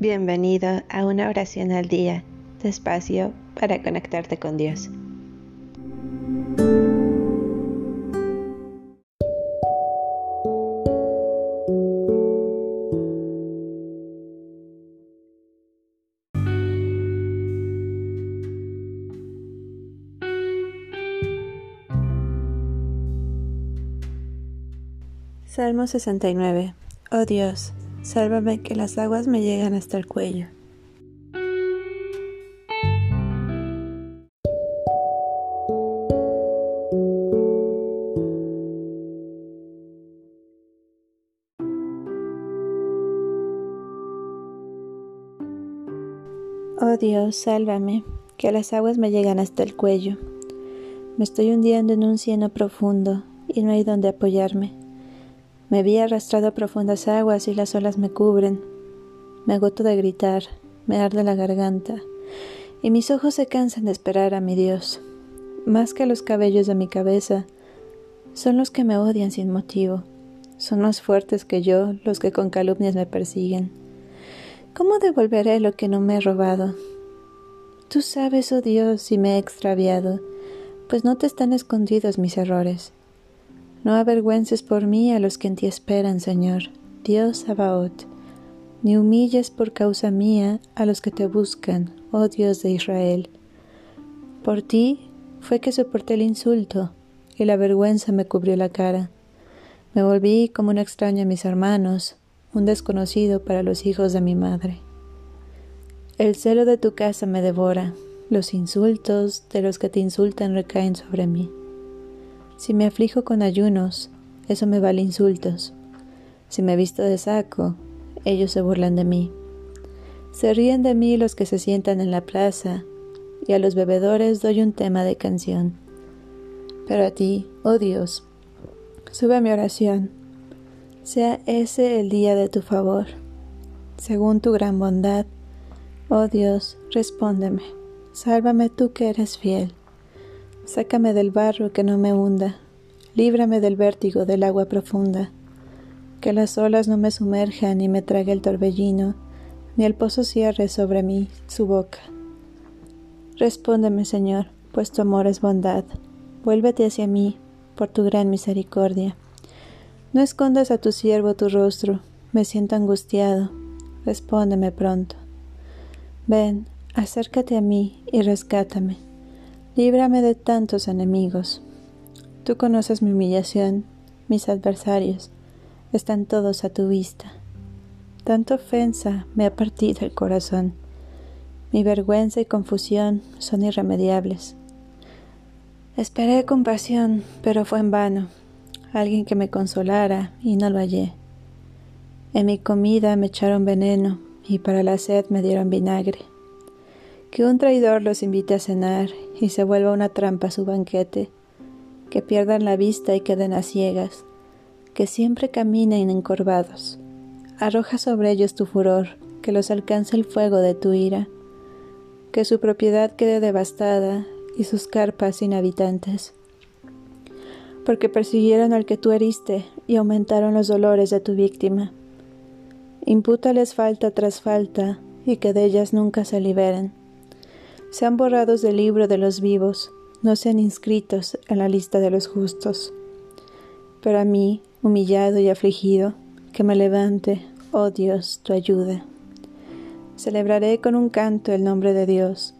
Bienvenido a una oración al día, despacio para conectarte con Dios. Salmo 69 Oh Dios, Sálvame que las aguas me llegan hasta el cuello. Oh Dios, sálvame, que las aguas me llegan hasta el cuello. Me estoy hundiendo en un cieno profundo y no hay donde apoyarme. Me vi arrastrado a profundas aguas y las olas me cubren. Me agoto de gritar, me arde la garganta, y mis ojos se cansan de esperar a mi Dios. Más que los cabellos de mi cabeza, son los que me odian sin motivo. Son más fuertes que yo los que con calumnias me persiguen. ¿Cómo devolveré lo que no me he robado? Tú sabes, oh Dios, si me he extraviado, pues no te están escondidos mis errores. No avergüences por mí a los que en ti esperan, Señor, Dios Sabaoth, ni humilles por causa mía a los que te buscan, oh Dios de Israel. Por ti fue que soporté el insulto, y la vergüenza me cubrió la cara. Me volví como un extraño a mis hermanos, un desconocido para los hijos de mi madre. El celo de tu casa me devora, los insultos de los que te insultan recaen sobre mí. Si me aflijo con ayunos, eso me vale insultos. Si me visto de saco, ellos se burlan de mí. Se ríen de mí los que se sientan en la plaza, y a los bebedores doy un tema de canción. Pero a ti, oh Dios, sube mi oración, sea ese el día de tu favor. Según tu gran bondad, oh Dios, respóndeme, sálvame tú que eres fiel. Sácame del barro que no me hunda, líbrame del vértigo del agua profunda, que las olas no me sumerjan ni me trague el torbellino, ni el pozo cierre sobre mí su boca. Respóndeme, Señor, pues tu amor es bondad. Vuélvete hacia mí por tu gran misericordia. No escondas a tu siervo tu rostro, me siento angustiado. Respóndeme pronto. Ven, acércate a mí y rescátame Líbrame de tantos enemigos. Tú conoces mi humillación, mis adversarios, están todos a tu vista. Tanta ofensa me ha partido el corazón. Mi vergüenza y confusión son irremediables. Esperé compasión, pero fue en vano. Alguien que me consolara y no lo hallé. En mi comida me echaron veneno y para la sed me dieron vinagre que un traidor los invite a cenar y se vuelva una trampa su banquete, que pierdan la vista y queden a ciegas, que siempre caminen encorvados. Arroja sobre ellos tu furor, que los alcance el fuego de tu ira, que su propiedad quede devastada y sus carpas sin habitantes. Porque persiguieron al que tú heriste y aumentaron los dolores de tu víctima. Impútales falta tras falta y que de ellas nunca se liberen sean borrados del libro de los vivos, no sean inscritos en la lista de los justos. Pero a mí, humillado y afligido, que me levante, oh Dios, tu ayuda. Celebraré con un canto el nombre de Dios,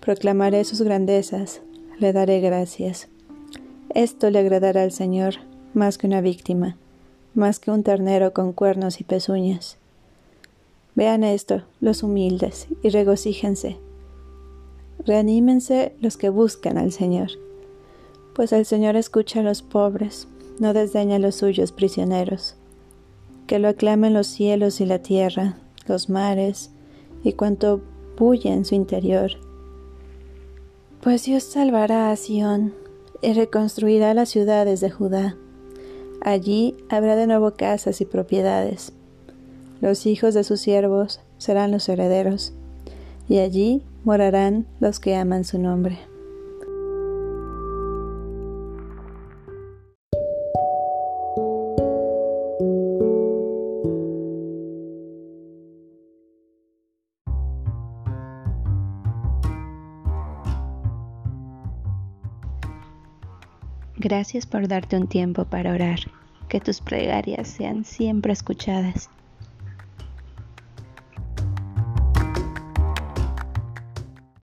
proclamaré sus grandezas, le daré gracias. Esto le agradará al Señor más que una víctima, más que un ternero con cuernos y pezuñas. Vean esto, los humildes, y regocíjense Reanímense los que buscan al Señor, pues el Señor escucha a los pobres, no desdeña a los suyos prisioneros. Que lo aclamen los cielos y la tierra, los mares y cuanto bulle en su interior. Pues Dios salvará a Sión y reconstruirá las ciudades de Judá. Allí habrá de nuevo casas y propiedades. Los hijos de sus siervos serán los herederos, y allí morarán los que aman su nombre. Gracias por darte un tiempo para orar. Que tus plegarias sean siempre escuchadas.